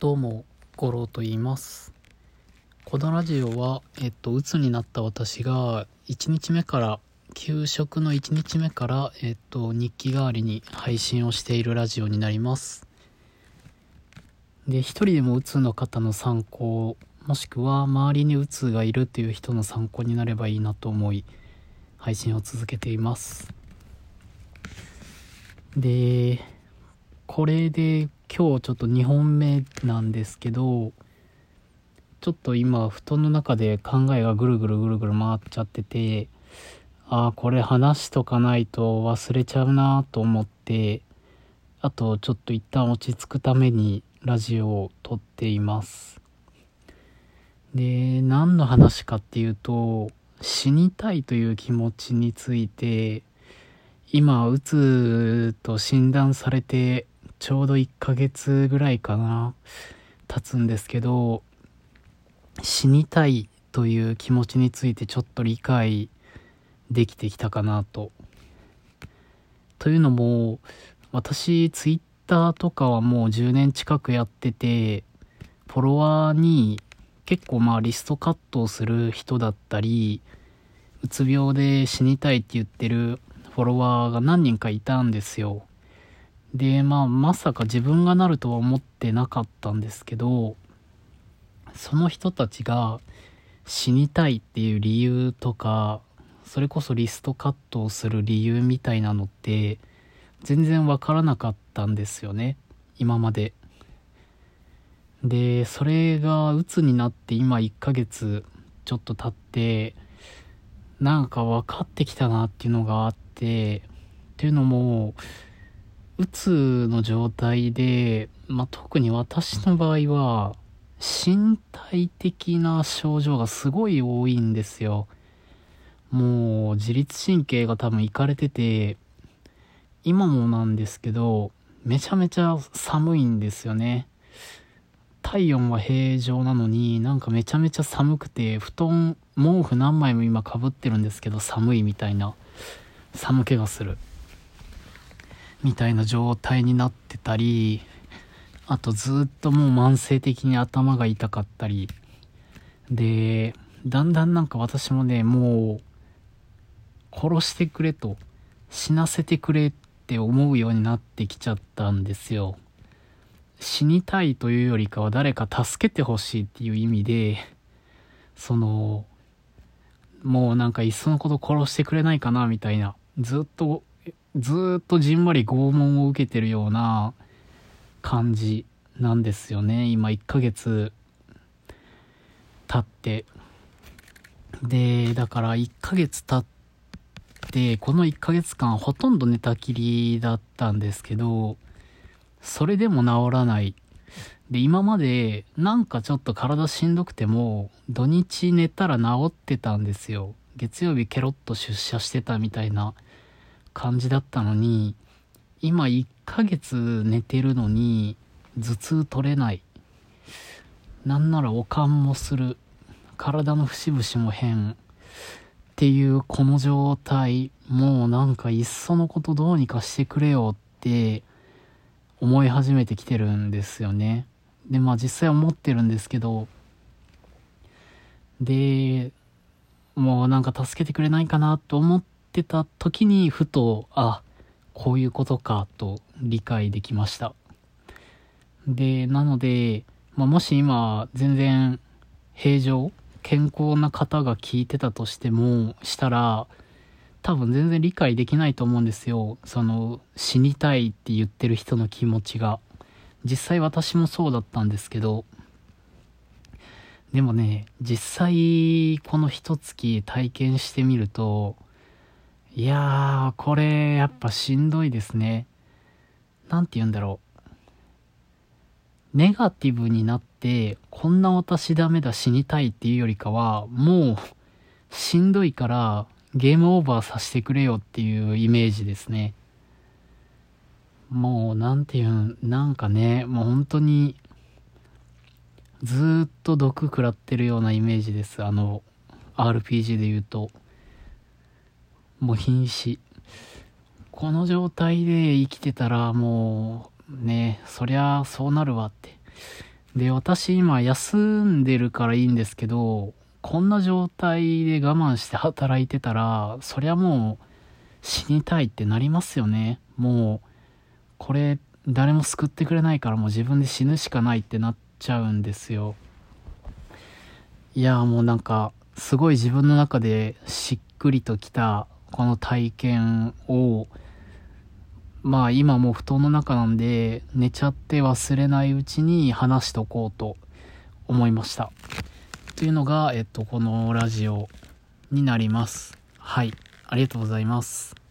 どうも、五郎と言います。このラジオは、えっと、鬱になった私が、1日目から、給食の1日目から、えっと、日記代わりに配信をしているラジオになります。で、一人でも鬱の方の参考、もしくは周りに鬱がいるっていう人の参考になればいいなと思い、配信を続けています。で、これで今日ちょっと2本目なんですけどちょっと今布団の中で考えがぐるぐるぐるぐる回っちゃっててああこれ話しとかないと忘れちゃうなと思ってあとちょっと一旦落ち着くためにラジオを撮っています。で何の話かっていうと死にたいという気持ちについて今うつと診断されてちょうど1ヶ月ぐらいかな経つんですけど死にたいという気持ちについてちょっと理解できてきたかなと。というのも私ツイッターとかはもう10年近くやっててフォロワーに結構まあリストカットをする人だったりうつ病で死にたいって言ってるフォロワーが何人かいたんですよ。で、まあ、まさか自分がなるとは思ってなかったんですけど、その人たちが死にたいっていう理由とか、それこそリストカットをする理由みたいなのって、全然わからなかったんですよね。今まで。で、それが鬱になって今1ヶ月ちょっと経って、なんか分かってきたなっていうのがあって、っていうのも、うつの状態で、まあ、特に私の場合は、身体的な症状がすごい多いんですよ。もう、自律神経が多分いかれてて、今もなんですけど、めちゃめちゃ寒いんですよね。体温は平常なのになんかめちゃめちゃ寒くて布団毛布何枚も今かぶってるんですけど寒いみたいな寒気がするみたいな状態になってたりあとずっともう慢性的に頭が痛かったり。でだんだんなんか私もねもう殺してくれと死なせてくれって思うようになってきちゃったんですよ。死にたいというよりかは誰か助けてほしいっていう意味でそのもうなんかいっそのこと殺してくれないかなみたいなずっとずっとじんわり拷問を受けてるような感じなんですよね。今1ヶ月経って。でだから1ヶ月経ってこの1ヶ月間ほとんど寝たきりだったんですけどそれでも治らない。で今までなんかちょっと体しんどくても土日寝たら治ってたんですよ。月曜日ケロッと出社してたみたいな感じだったのに今1ヶ月寝てるのに頭痛取れない。なんならおかんもする。体の節々も変。っていうこの状態。もうなんかいっそのことどうにかしてくれよって思い始めてきてるんですよね。でまあ実際思ってるんですけど。でもうなんか助けてくれないかなと思ってた時にふとあこういうことかと理解できました。でなので、まあ、もし今全然平常健康な方が聞いてたとしてもしたら多分全然理解できないと思うんですよ。その死にたいって言ってる人の気持ちが。実際私もそうだったんですけど。でもね実際この一月体験してみるといやーこれやっぱしんどいですね。何て言うんだろう。ネガティブになってこんな私ダメだ死にたいっていうよりかはもうしんどいからゲームオーバーさせてくれよっていうイメージですね。もうなんていうんなんかねもう本当にずーっと毒食らってるようなイメージです。あの RPG で言うと。もう瀕死この状態で生きてたらもうねそりゃそうなるわってで、私今休んでるからいいんですけど、こんな状態で我慢して働いてたら、そりゃもう死にたいってなりますよね。もう、これ誰も救ってくれないからもう自分で死ぬしかないってなっちゃうんですよ。いや、もうなんか、すごい自分の中でしっくりときたこの体験を、まあ今もう布団の中なんで寝ちゃって忘れないうちに話しとこうと思いました。というのが、えっと、このラジオになります。はい。ありがとうございます。